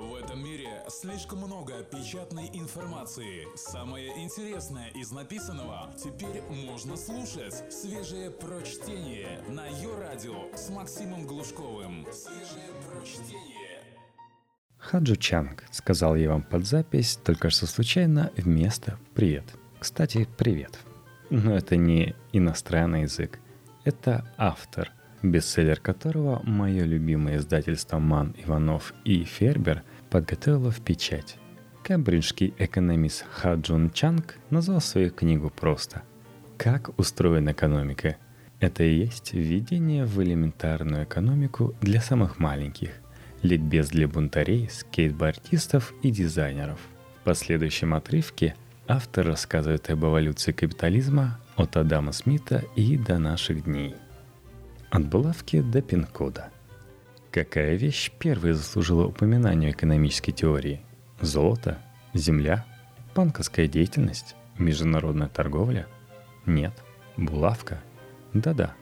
В этом мире слишком много печатной информации. Самое интересное из написанного теперь можно слушать. Свежее прочтение на ее радио с Максимом Глушковым. Свежее прочтение. Хаджу Чанг, сказал я вам под запись, только что случайно вместо «привет». Кстати, привет. Но это не иностранный язык. Это автор, бестселлер которого мое любимое издательство «Ман, Иванов и Фербер» подготовила в печать. Кембриджский экономист Ха Джун Чанг назвал свою книгу просто «Как устроена экономика». Это и есть введение в элементарную экономику для самых маленьких, ликбез для бунтарей, скейтбордистов и дизайнеров. В последующем отрывке автор рассказывает об эволюции капитализма от Адама Смита и до наших дней. От булавки до пин-кода – Какая вещь первой заслужила упоминания экономической теории? Золото? Земля? Банковская деятельность? Международная торговля? Нет. Булавка? Да-да.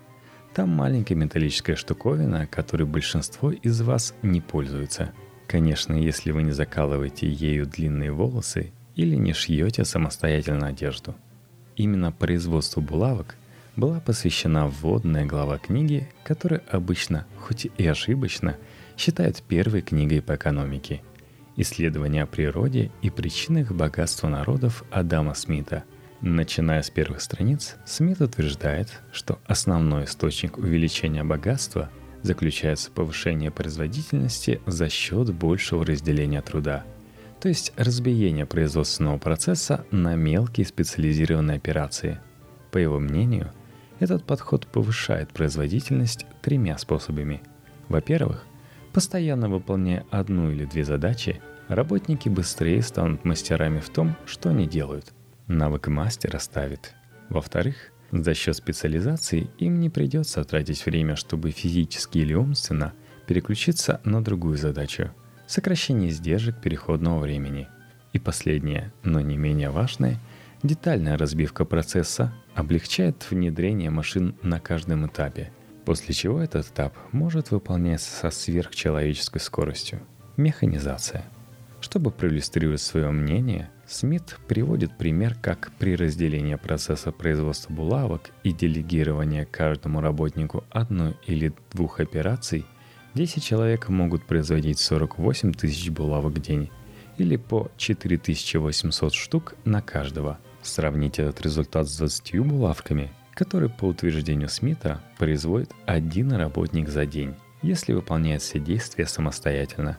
Там маленькая металлическая штуковина, которой большинство из вас не пользуется. Конечно, если вы не закалываете ею длинные волосы или не шьете самостоятельно одежду. Именно производству булавок была посвящена вводная глава книги, которую обычно, хоть и ошибочно, считают первой книгой по экономике. Исследование о природе и причинах богатства народов Адама Смита. Начиная с первых страниц, Смит утверждает, что основной источник увеличения богатства заключается в повышении производительности за счет большего разделения труда – то есть разбиение производственного процесса на мелкие специализированные операции. По его мнению, этот подход повышает производительность тремя способами. Во-первых, постоянно выполняя одну или две задачи, работники быстрее станут мастерами в том, что они делают. Навык мастера ставит. Во-вторых, за счет специализации им не придется тратить время, чтобы физически или умственно переключиться на другую задачу – сокращение издержек переходного времени. И последнее, но не менее важное – Детальная разбивка процесса облегчает внедрение машин на каждом этапе, после чего этот этап может выполняться со сверхчеловеческой скоростью. Механизация. Чтобы проиллюстрировать свое мнение, Смит приводит пример, как при разделении процесса производства булавок и делегировании каждому работнику одной или двух операций, 10 человек могут производить 48 тысяч булавок в день или по 4800 штук на каждого – Сравните этот результат с 20 булавками, которые по утверждению Смита производит один работник за день, если выполняет все действия самостоятельно.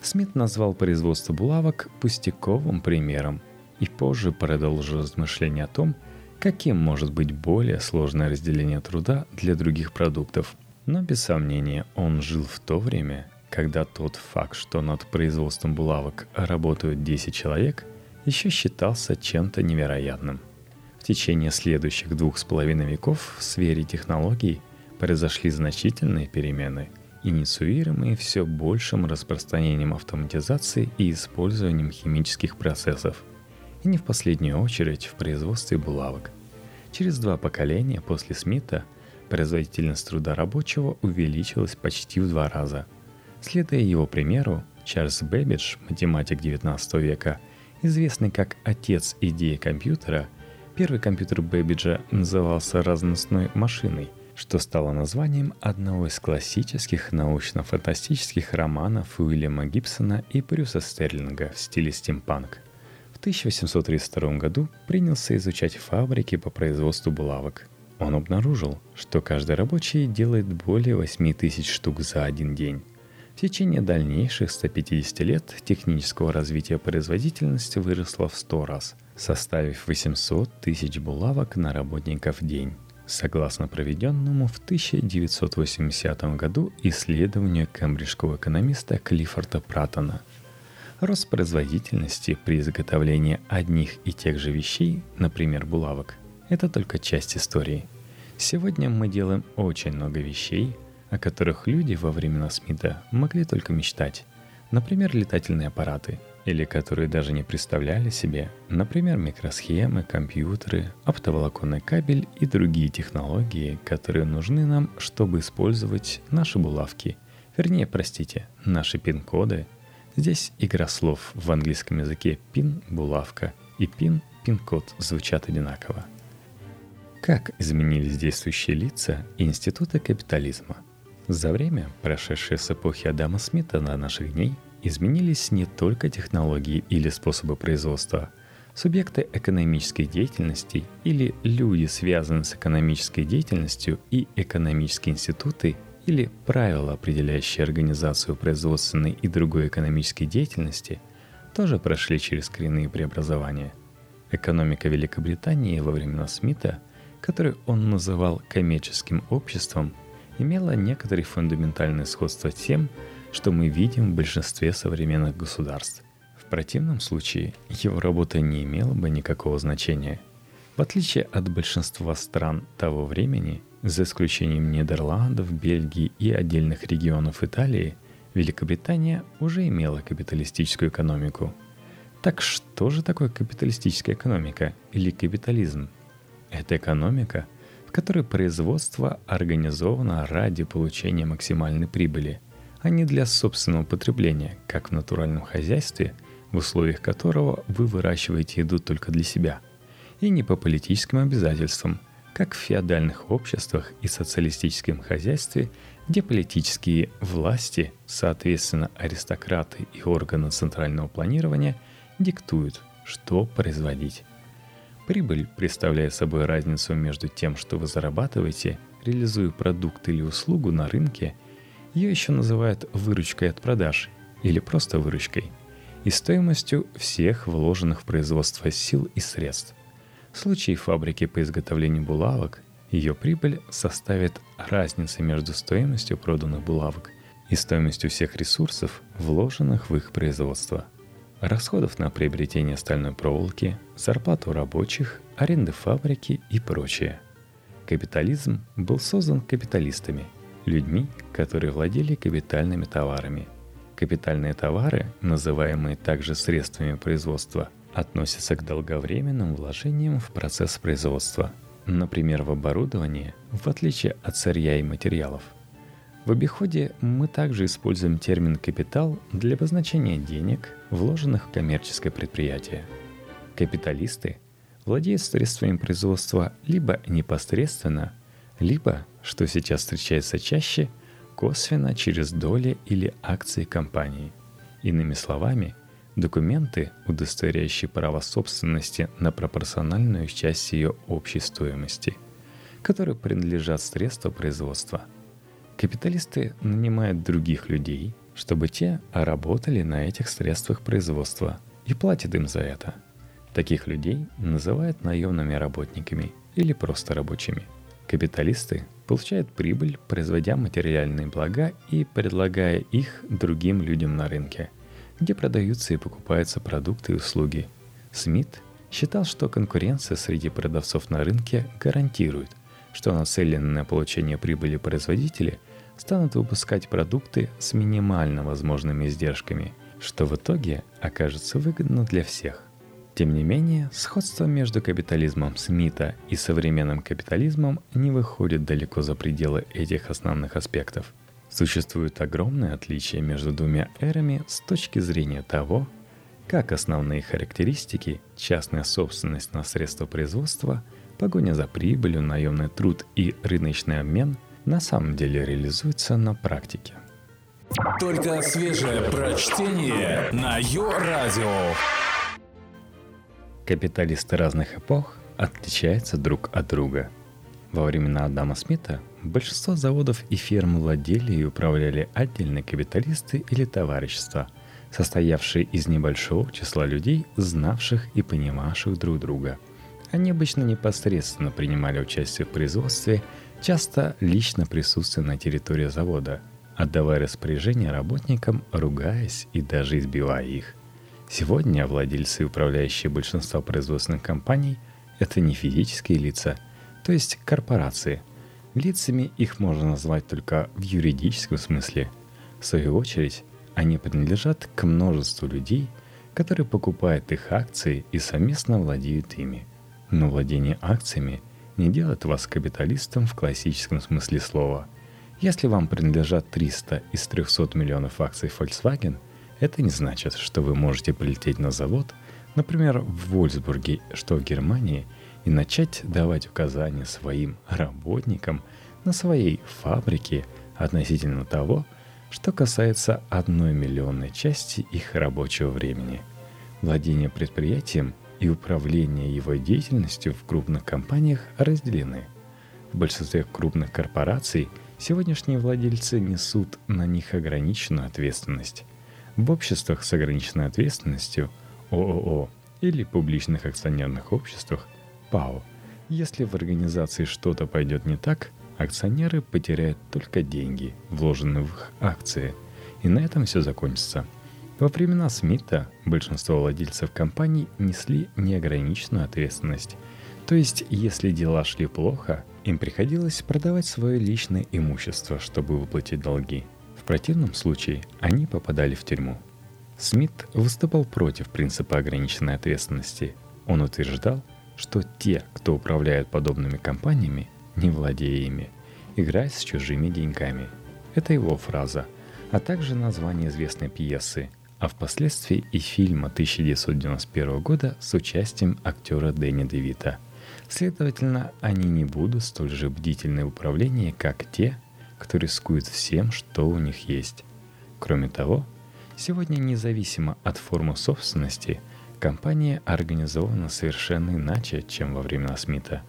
Смит назвал производство булавок пустяковым примером и позже продолжил размышления о том, каким может быть более сложное разделение труда для других продуктов. Но без сомнения он жил в то время, когда тот факт, что над производством булавок работают 10 человек – еще считался чем-то невероятным. В течение следующих двух с половиной веков в сфере технологий произошли значительные перемены, инициируемые все большим распространением автоматизации и использованием химических процессов, и не в последнюю очередь в производстве булавок. Через два поколения после Смита производительность труда рабочего увеличилась почти в два раза. Следуя его примеру, Чарльз Бэббидж, математик XIX века – Известный как отец идеи компьютера, первый компьютер Бэббиджа назывался разностной машиной, что стало названием одного из классических научно-фантастических романов Уильяма Гибсона и Брюса Стерлинга в стиле стимпанк. В 1832 году принялся изучать фабрики по производству булавок. Он обнаружил, что каждый рабочий делает более 8 тысяч штук за один день. В течение дальнейших 150 лет технического развития производительности выросла в 100 раз, составив 800 тысяч булавок на работников в день. Согласно проведенному в 1980 году исследованию кембриджского экономиста Клиффорда Пратона. Рост производительности при изготовлении одних и тех же вещей, например, булавок, это только часть истории. Сегодня мы делаем очень много вещей, о которых люди во времена Смита могли только мечтать. Например, летательные аппараты, или которые даже не представляли себе, например, микросхемы, компьютеры, оптоволоконный кабель и другие технологии, которые нужны нам, чтобы использовать наши булавки, вернее, простите, наши пин-коды, Здесь игра слов в английском языке «пин» — булавка и «пин» — пин-код звучат одинаково. Как изменились действующие лица и институты капитализма? За время, прошедшее с эпохи Адама Смита до наших дней, изменились не только технологии или способы производства – Субъекты экономической деятельности или люди, связанные с экономической деятельностью и экономические институты или правила, определяющие организацию производственной и другой экономической деятельности, тоже прошли через коренные преобразования. Экономика Великобритании во времена Смита, которую он называл коммерческим обществом, имела некоторые фундаментальные сходства с тем, что мы видим в большинстве современных государств – противном случае его работа не имела бы никакого значения. В отличие от большинства стран того времени, за исключением Нидерландов, Бельгии и отдельных регионов Италии, Великобритания уже имела капиталистическую экономику. Так что же такое капиталистическая экономика или капитализм? Это экономика, в которой производство организовано ради получения максимальной прибыли, а не для собственного потребления, как в натуральном хозяйстве – в условиях которого вы выращиваете еду только для себя, и не по политическим обязательствам, как в феодальных обществах и социалистическом хозяйстве, где политические власти, соответственно аристократы и органы центрального планирования, диктуют, что производить. Прибыль представляет собой разницу между тем, что вы зарабатываете, реализуя продукт или услугу на рынке, ее еще называют выручкой от продаж или просто выручкой – и стоимостью всех вложенных в производство сил и средств. В случае фабрики по изготовлению булавок ее прибыль составит разница между стоимостью проданных булавок и стоимостью всех ресурсов, вложенных в их производство. Расходов на приобретение стальной проволоки, зарплату рабочих, аренды фабрики и прочее. Капитализм был создан капиталистами, людьми, которые владели капитальными товарами – Капитальные товары, называемые также средствами производства, относятся к долговременным вложениям в процесс производства, например, в оборудование, в отличие от сырья и материалов. В обиходе мы также используем термин «капитал» для обозначения денег, вложенных в коммерческое предприятие. Капиталисты владеют средствами производства либо непосредственно, либо, что сейчас встречается чаще – косвенно через доли или акции компании. Иными словами, документы, удостоверяющие право собственности на пропорциональную часть ее общей стоимости, которые принадлежат средства производства. Капиталисты нанимают других людей, чтобы те работали на этих средствах производства и платят им за это. Таких людей называют наемными работниками или просто рабочими. Капиталисты получают прибыль, производя материальные блага и предлагая их другим людям на рынке, где продаются и покупаются продукты и услуги. Смит считал, что конкуренция среди продавцов на рынке гарантирует, что нацеленные на получение прибыли производители станут выпускать продукты с минимально возможными издержками, что в итоге окажется выгодно для всех. Тем не менее, сходство между капитализмом Смита и современным капитализмом не выходит далеко за пределы этих основных аспектов. Существует огромное отличие между двумя эрами с точки зрения того, как основные характеристики, частная собственность на средства производства, погоня за прибылью, наемный труд и рыночный обмен на самом деле реализуются на практике. Только свежее прочтение на Йо-Радио. Капиталисты разных эпох отличаются друг от друга. Во времена Адама Смита большинство заводов и ферм владели и управляли отдельные капиталисты или товарищества, состоявшие из небольшого числа людей, знавших и понимавших друг друга. Они обычно непосредственно принимали участие в производстве, часто лично присутствуя на территории завода, отдавая распоряжения работникам, ругаясь и даже избивая их – Сегодня владельцы и управляющие большинства производственных компаний – это не физические лица, то есть корпорации. Лицами их можно назвать только в юридическом смысле. В свою очередь, они принадлежат к множеству людей, которые покупают их акции и совместно владеют ими. Но владение акциями не делает вас капиталистом в классическом смысле слова. Если вам принадлежат 300 из 300 миллионов акций Volkswagen – Это не значит, что вы можете полететь на завод, например, в Вольсбурге, что в Германии, и начать давать указания своим работникам на своей фабрике относительно того, что касается одной миллионной части их рабочего времени. Владение предприятием и управление его деятельностью в крупных компаниях разделены. В большинстве крупных корпораций сегодняшние владельцы несут на них ограниченную ответственность. В обществах с ограниченной ответственностью ООО или публичных акционерных обществах ПАО, если в организации что-то пойдет не так, акционеры потеряют только деньги, вложенные в их акции, и на этом все закончится – во времена Смита большинство владельцев компаний несли неограниченную ответственность. То есть, если дела шли плохо, им приходилось продавать свое личное имущество, чтобы выплатить долги. В противном случае они попадали в тюрьму. Смит выступал против принципа ограниченной ответственности. Он утверждал, что те, кто управляет подобными компаниями, не владея ими, играют с чужими деньгами. Это его фраза, а также название известной пьесы – а впоследствии и фильма 1991 года с участием актера Дэнни Девита. Следовательно, они не будут столь же бдительны в управлении, как те, кто рискует всем, что у них есть. Кроме того, сегодня независимо от формы собственности, компания организована совершенно иначе, чем во времена Смита.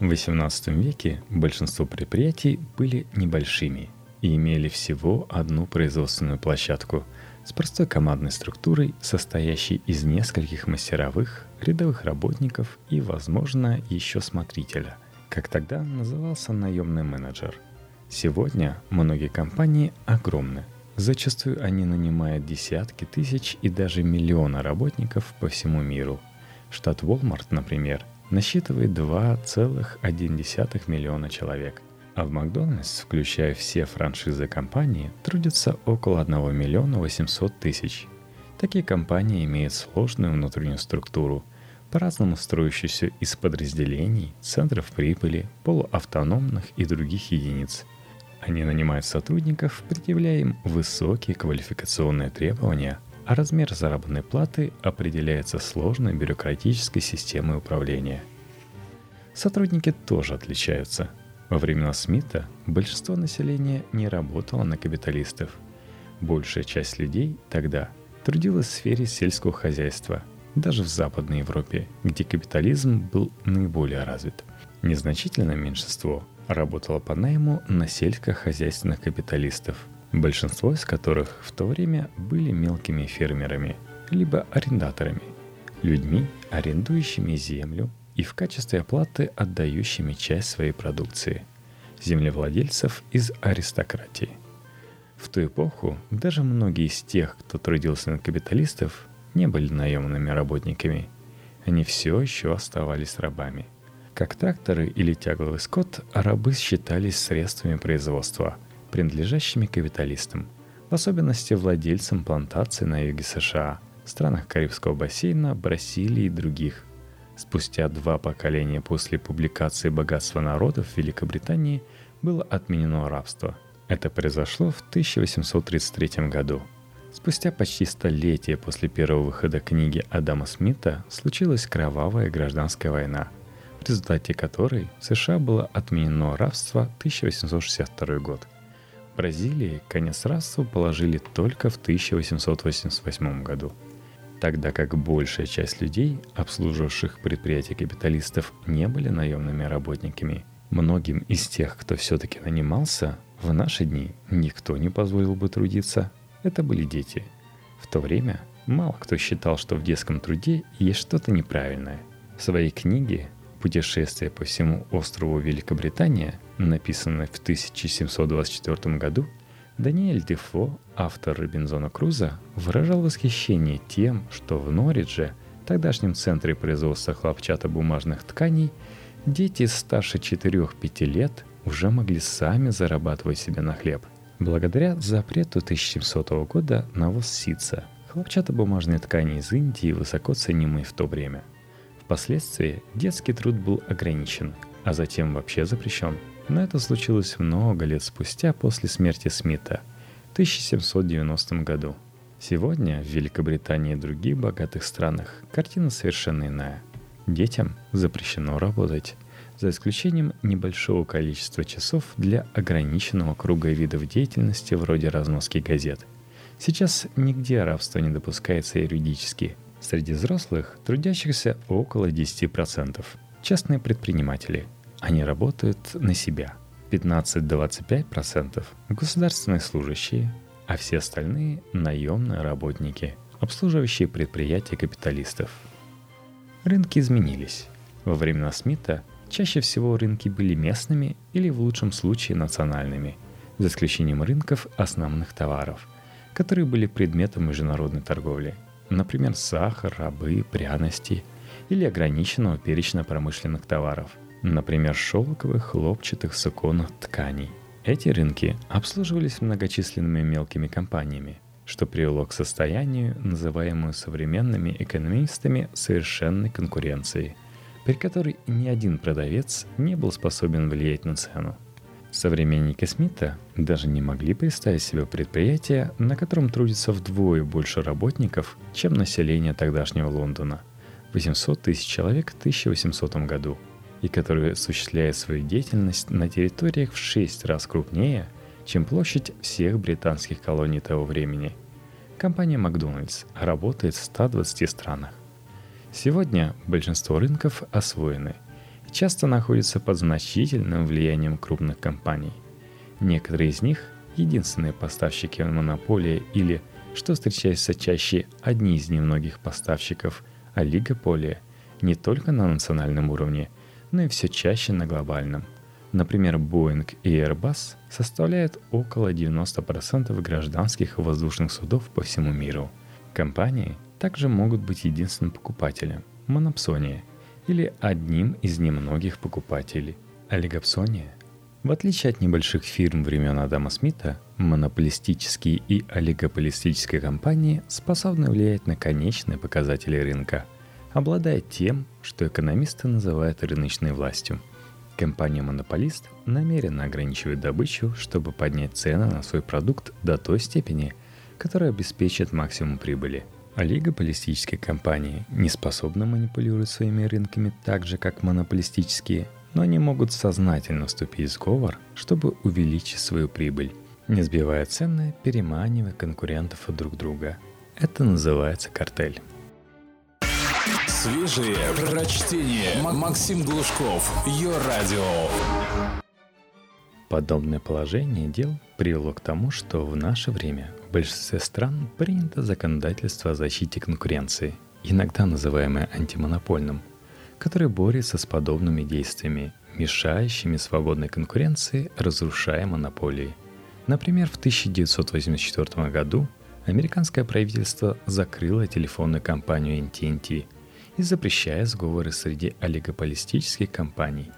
В XVIII веке большинство предприятий были небольшими и имели всего одну производственную площадку – с простой командной структурой, состоящей из нескольких мастеровых, рядовых работников и, возможно, еще смотрителя, как тогда назывался наемный менеджер. Сегодня многие компании огромны. Зачастую они нанимают десятки тысяч и даже миллиона работников по всему миру. Штат Walmart, например, насчитывает 2,1 миллиона человек – а в Макдональдс, включая все франшизы компании, трудится около 1 миллиона 800 тысяч. Такие компании имеют сложную внутреннюю структуру, по-разному строящуюся из подразделений, центров прибыли, полуавтономных и других единиц. Они нанимают сотрудников, предъявляя им высокие квалификационные требования, а размер заработной платы определяется сложной бюрократической системой управления. Сотрудники тоже отличаются – во времена Смита большинство населения не работало на капиталистов. Большая часть людей тогда трудилась в сфере сельского хозяйства, даже в Западной Европе, где капитализм был наиболее развит. Незначительное меньшинство работало по найму на сельскохозяйственных капиталистов, большинство из которых в то время были мелкими фермерами, либо арендаторами, людьми, арендующими землю и в качестве оплаты отдающими часть своей продукции землевладельцев из аристократии. В ту эпоху даже многие из тех, кто трудился на капиталистов, не были наемными работниками. Они все еще оставались рабами. Как тракторы или тягловый скот, рабы считались средствами производства, принадлежащими капиталистам, в особенности владельцам плантаций на юге США, странах Карибского бассейна, Бразилии и других, Спустя два поколения после публикации «Богатства народов» в Великобритании было отменено рабство. Это произошло в 1833 году. Спустя почти столетие после первого выхода книги Адама Смита случилась кровавая гражданская война, в результате которой в США было отменено рабство 1862 год. В Бразилии конец рабству положили только в 1888 году – тогда как большая часть людей, обслуживавших предприятия капиталистов, не были наемными работниками. Многим из тех, кто все-таки нанимался, в наши дни никто не позволил бы трудиться. Это были дети. В то время мало кто считал, что в детском труде есть что-то неправильное. В своей книге «Путешествие по всему острову Великобритания», написанной в 1724 году, Даниэль Дефо, автор Робинзона Круза, выражал восхищение тем, что в Норридже, тогдашнем центре производства хлопчатобумажных тканей, дети старше 4-5 лет уже могли сами зарабатывать себе на хлеб. Благодаря запрету 1700 года на ввоз ситца, хлопчатобумажные ткани из Индии высоко ценимые в то время. Впоследствии детский труд был ограничен, а затем вообще запрещен – но это случилось много лет спустя после смерти Смита в 1790 году. Сегодня в Великобритании и других богатых странах картина совершенно иная. Детям запрещено работать, за исключением небольшого количества часов для ограниченного круга видов деятельности вроде разноски газет. Сейчас нигде рабство не допускается юридически. Среди взрослых трудящихся около 10%. Частные предприниматели. Они работают на себя. 15-25% государственные служащие, а все остальные – наемные работники, обслуживающие предприятия капиталистов. Рынки изменились. Во времена Смита чаще всего рынки были местными или в лучшем случае национальными, за исключением рынков основных товаров, которые были предметом международной торговли, например, сахар, рабы, пряности или ограниченного перечня промышленных товаров, например, шелковых, хлопчатых, суконных тканей – эти рынки обслуживались многочисленными мелкими компаниями, что привело к состоянию, называемому современными экономистами совершенной конкуренцией, при которой ни один продавец не был способен влиять на цену. Современники Смита даже не могли представить себе предприятие, на котором трудится вдвое больше работников, чем население тогдашнего Лондона – 800 тысяч человек в 1800 году – и который осуществляет свою деятельность на территориях в 6 раз крупнее, чем площадь всех британских колоний того времени. Компания Макдональдс работает в 120 странах. Сегодня большинство рынков освоены и часто находятся под значительным влиянием крупных компаний. Некоторые из них – единственные поставщики монополии или, что встречается чаще, одни из немногих поставщиков олигополия не только на национальном уровне – но и все чаще на глобальном. Например, Boeing и Airbus составляют около 90% гражданских и воздушных судов по всему миру. Компании также могут быть единственным покупателем – монопсония, или одним из немногих покупателей – олигопсония. В отличие от небольших фирм времен Адама Смита, монополистические и олигополистические компании способны влиять на конечные показатели рынка – обладая тем, что экономисты называют рыночной властью. Компания-монополист намеренно ограничивает добычу, чтобы поднять цены на свой продукт до той степени, которая обеспечит максимум прибыли. Олигополистические компании не способны манипулировать своими рынками так же, как монополистические, но они могут сознательно вступить в сговор, чтобы увеличить свою прибыль, не сбивая цены, переманивая конкурентов от друг друга. Это называется картель. Свежие прочтение. Максим Глушков. Ее радио. Подобное положение дел привело к тому, что в наше время в большинстве стран принято законодательство о защите конкуренции, иногда называемое антимонопольным, которое борется с подобными действиями, мешающими свободной конкуренции, разрушая монополии. Например, в 1984 году американское правительство закрыло телефонную компанию AT&T – и запрещая сговоры среди олигополистических компаний.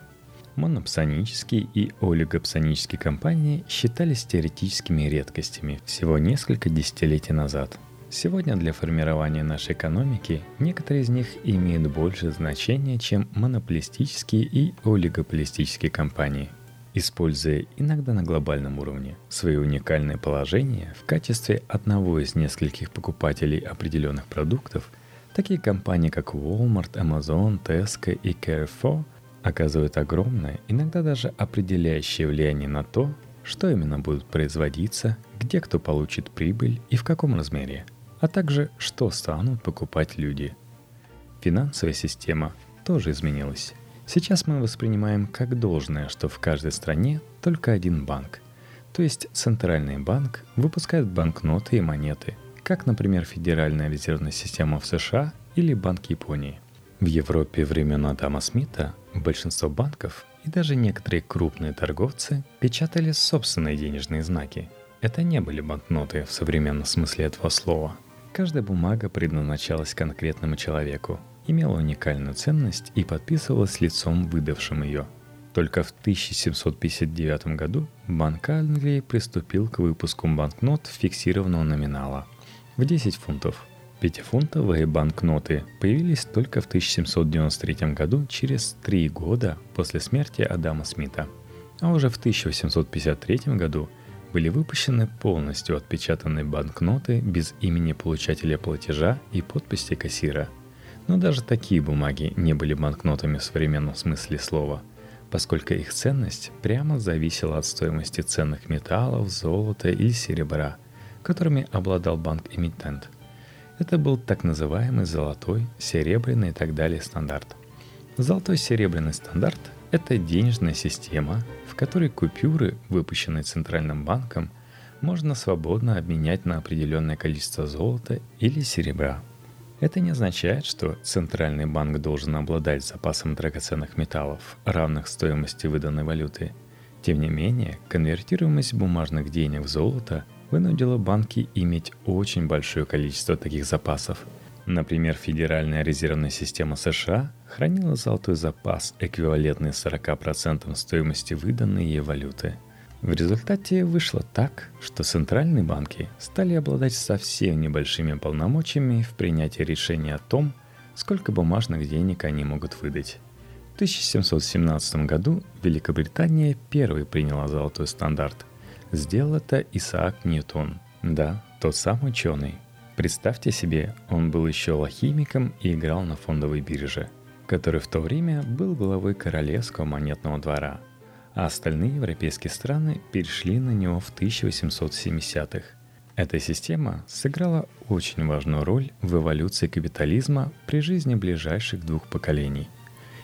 Монопсонические и олигопсонические компании считались теоретическими редкостями всего несколько десятилетий назад. Сегодня для формирования нашей экономики некоторые из них имеют больше значения, чем монополистические и олигополистические компании – используя иногда на глобальном уровне свои уникальные положения в качестве одного из нескольких покупателей определенных продуктов, Такие компании, как Walmart, Amazon, Tesco и Carrefour оказывают огромное, иногда даже определяющее влияние на то, что именно будет производиться, где кто получит прибыль и в каком размере, а также что станут покупать люди. Финансовая система тоже изменилась. Сейчас мы воспринимаем как должное, что в каждой стране только один банк. То есть центральный банк выпускает банкноты и монеты – как, например, Федеральная резервная система в США или Банк Японии. В Европе времен Адама Смита большинство банков и даже некоторые крупные торговцы печатали собственные денежные знаки. Это не были банкноты в современном смысле этого слова. Каждая бумага предназначалась конкретному человеку, имела уникальную ценность и подписывалась лицом, выдавшим ее. Только в 1759 году Банк Англии приступил к выпуску банкнот фиксированного номинала – в 10 фунтов. Пятифунтовые банкноты появились только в 1793 году, через три года после смерти Адама Смита. А уже в 1853 году были выпущены полностью отпечатанные банкноты без имени получателя платежа и подписи кассира. Но даже такие бумаги не были банкнотами в современном смысле слова, поскольку их ценность прямо зависела от стоимости ценных металлов, золота или серебра, которыми обладал банк-эмитент. Это был так называемый золотой, серебряный и так далее стандарт. Золотой серебряный стандарт – это денежная система, в которой купюры, выпущенные Центральным банком, можно свободно обменять на определенное количество золота или серебра. Это не означает, что Центральный банк должен обладать запасом драгоценных металлов, равных стоимости выданной валюты. Тем не менее, конвертируемость бумажных денег в золото вынудила банки иметь очень большое количество таких запасов – Например, Федеральная резервная система США хранила золотой запас, эквивалентный 40% стоимости выданной ей валюты. В результате вышло так, что центральные банки стали обладать совсем небольшими полномочиями в принятии решения о том, сколько бумажных денег они могут выдать. В 1717 году Великобритания первой приняла золотой стандарт. Сделал это Исаак Ньютон. Да, тот самый ученый, Представьте себе, он был еще алхимиком и играл на фондовой бирже, который в то время был главой Королевского монетного двора, а остальные европейские страны перешли на него в 1870-х. Эта система сыграла очень важную роль в эволюции капитализма при жизни ближайших двух поколений.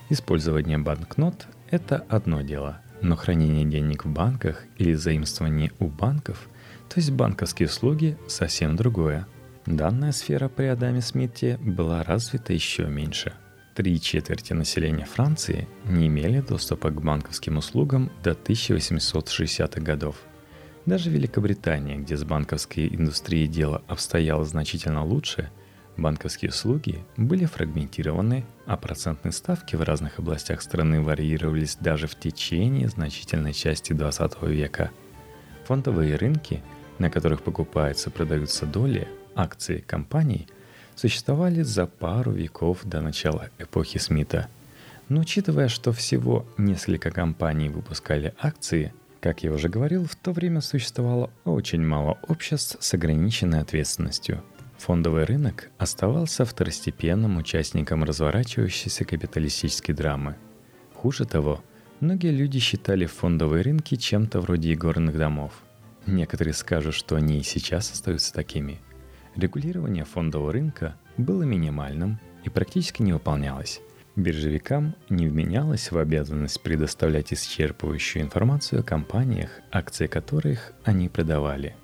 Использование банкнот – это одно дело, но хранение денег в банках или заимствование у банков, то есть банковские услуги, совсем другое – Данная сфера при Адаме Смите была развита еще меньше. Три четверти населения Франции не имели доступа к банковским услугам до 1860-х годов. Даже Великобритания, где с банковской индустрией дело обстояло значительно лучше, банковские услуги были фрагментированы, а процентные ставки в разных областях страны варьировались даже в течение значительной части 20 века. Фондовые рынки, на которых покупаются и продаются доли, акции компаний существовали за пару веков до начала эпохи Смита. Но учитывая, что всего несколько компаний выпускали акции, как я уже говорил, в то время существовало очень мало обществ с ограниченной ответственностью. Фондовый рынок оставался второстепенным участником разворачивающейся капиталистической драмы. Хуже того, многие люди считали фондовые рынки чем-то вроде игорных домов. Некоторые скажут, что они и сейчас остаются такими – Регулирование фондового рынка было минимальным и практически не выполнялось. Биржевикам не вменялось в обязанность предоставлять исчерпывающую информацию о компаниях, акции которых они продавали.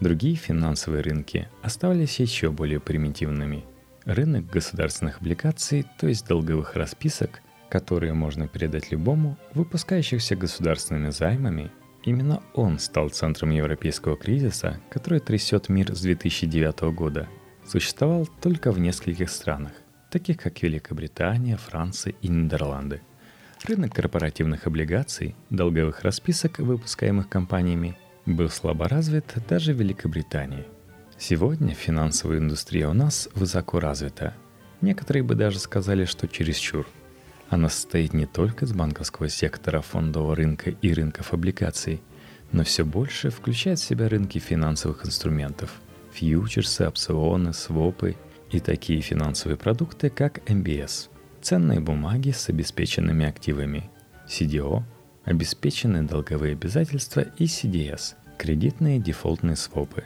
Другие финансовые рынки оставались еще более примитивными. Рынок государственных облигаций, то есть долговых расписок, которые можно передать любому, выпускающихся государственными займами, Именно он стал центром европейского кризиса, который трясет мир с 2009 года. Существовал только в нескольких странах, таких как Великобритания, Франция и Нидерланды. Рынок корпоративных облигаций, долговых расписок, выпускаемых компаниями, был слабо развит даже в Великобритании. Сегодня финансовая индустрия у нас высоко развита. Некоторые бы даже сказали, что чересчур – она состоит не только из банковского сектора фондового рынка и рынков облигаций, но все больше включает в себя рынки финансовых инструментов, фьючерсы, опционы, свопы и такие финансовые продукты, как MBS, ценные бумаги с обеспеченными активами, CDO, обеспеченные долговые обязательства и CDS, кредитные дефолтные свопы.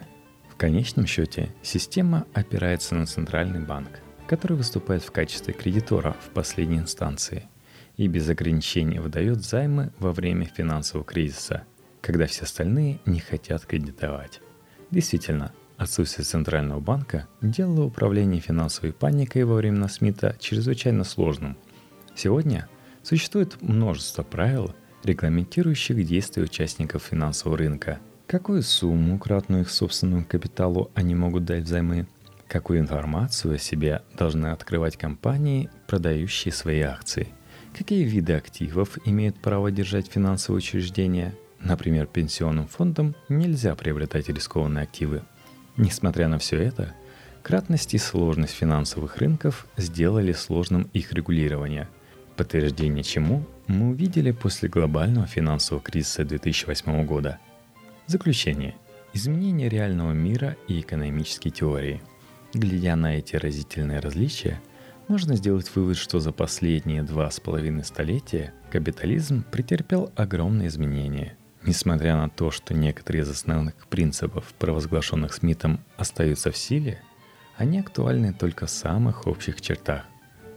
В конечном счете система опирается на центральный банк – который выступает в качестве кредитора в последней инстанции и без ограничений выдает займы во время финансового кризиса, когда все остальные не хотят кредитовать. Действительно, отсутствие Центрального банка делало управление финансовой паникой во времена Смита чрезвычайно сложным. Сегодня существует множество правил, регламентирующих действия участников финансового рынка, какую сумму, кратную их собственному капиталу, они могут дать взаймы – Какую информацию о себе должны открывать компании, продающие свои акции? Какие виды активов имеют право держать финансовые учреждения? Например, пенсионным фондам нельзя приобретать рискованные активы. Несмотря на все это, кратность и сложность финансовых рынков сделали сложным их регулирование, подтверждение чему мы увидели после глобального финансового кризиса 2008 года – Заключение. Изменение реального мира и экономические теории. Глядя на эти разительные различия, можно сделать вывод, что за последние два с половиной столетия капитализм претерпел огромные изменения. Несмотря на то, что некоторые из основных принципов, провозглашенных Смитом, остаются в силе, они актуальны только в самых общих чертах.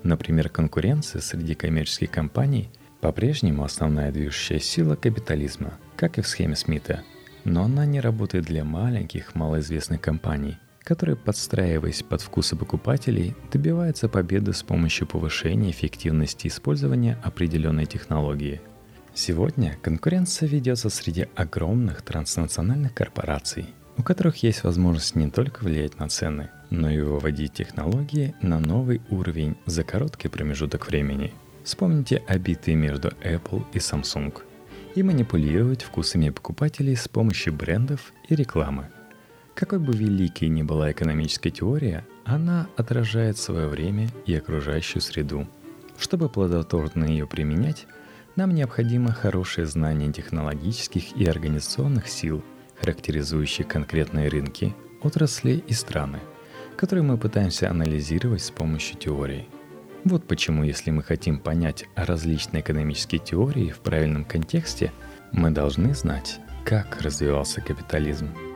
Например, конкуренция среди коммерческих компаний по-прежнему основная движущая сила капитализма, как и в схеме Смита. Но она не работает для маленьких, малоизвестных компаний, которые, подстраиваясь под вкусы покупателей, добиваются победы с помощью повышения эффективности использования определенной технологии. Сегодня конкуренция ведется среди огромных транснациональных корпораций, у которых есть возможность не только влиять на цены, но и выводить технологии на новый уровень за короткий промежуток времени. Вспомните обиты между Apple и Samsung и манипулировать вкусами покупателей с помощью брендов и рекламы. Какой бы великой ни была экономическая теория, она отражает свое время и окружающую среду. Чтобы плодотворно ее применять, нам необходимо хорошее знание технологических и организационных сил, характеризующих конкретные рынки, отрасли и страны – которые мы пытаемся анализировать с помощью теории. Вот почему, если мы хотим понять различные экономические теории в правильном контексте, мы должны знать, как развивался капитализм –